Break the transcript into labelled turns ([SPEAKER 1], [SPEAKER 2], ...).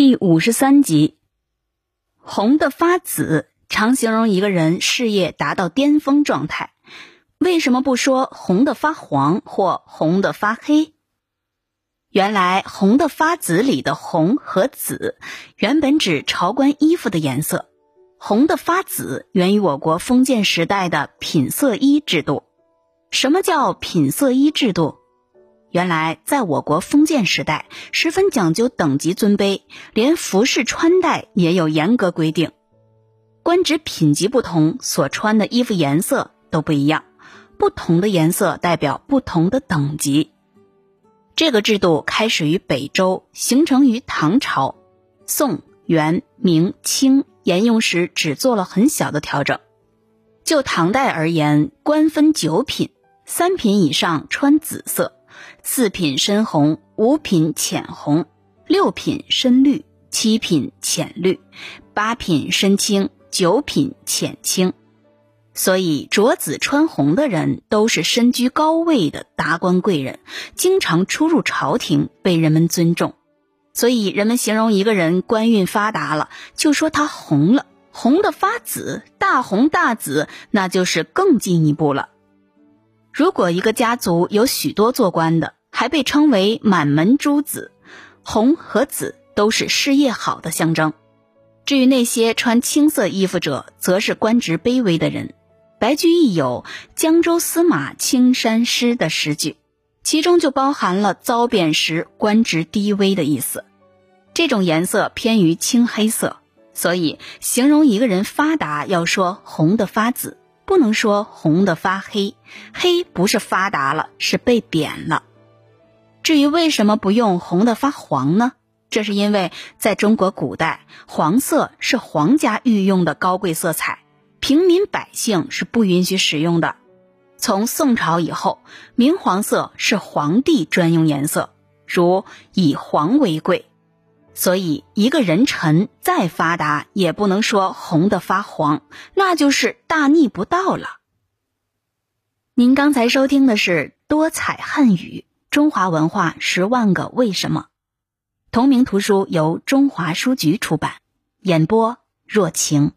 [SPEAKER 1] 第五十三集，红的发紫，常形容一个人事业达到巅峰状态。为什么不说红的发黄或红的发黑？原来红的发紫里的红和紫，原本指朝官衣服的颜色。红的发紫源于我国封建时代的品色衣制度。什么叫品色衣制度？原来，在我国封建时代，十分讲究等级尊卑，连服饰穿戴也有严格规定。官职品级不同，所穿的衣服颜色都不一样，不同的颜色代表不同的等级。这个制度开始于北周，形成于唐朝，宋、元、明、清沿用时只做了很小的调整。就唐代而言，官分九品，三品以上穿紫色。四品深红，五品浅红，六品深绿，七品浅绿，八品深青，九品浅青。所以着紫穿红的人都是身居高位的达官贵人，经常出入朝廷，被人们尊重。所以人们形容一个人官运发达了，就说他红了，红的发紫，大红大紫，那就是更进一步了。如果一个家族有许多做官的，还被称为满门朱子，红和紫都是事业好的象征。至于那些穿青色衣服者，则是官职卑微的人。白居易有“江州司马青衫湿”的诗句，其中就包含了遭贬时官职低微的意思。这种颜色偏于青黑色，所以形容一个人发达，要说红的发紫。不能说红的发黑，黑不是发达了，是被贬了。至于为什么不用红的发黄呢？这是因为在中国古代，黄色是皇家御用的高贵色彩，平民百姓是不允许使用的。从宋朝以后，明黄色是皇帝专用颜色，如以黄为贵。所以，一个人臣再发达，也不能说红的发黄，那就是大逆不道了。您刚才收听的是多彩汉语中华文化十万个为什么，同名图书由中华书局出版，演播若晴。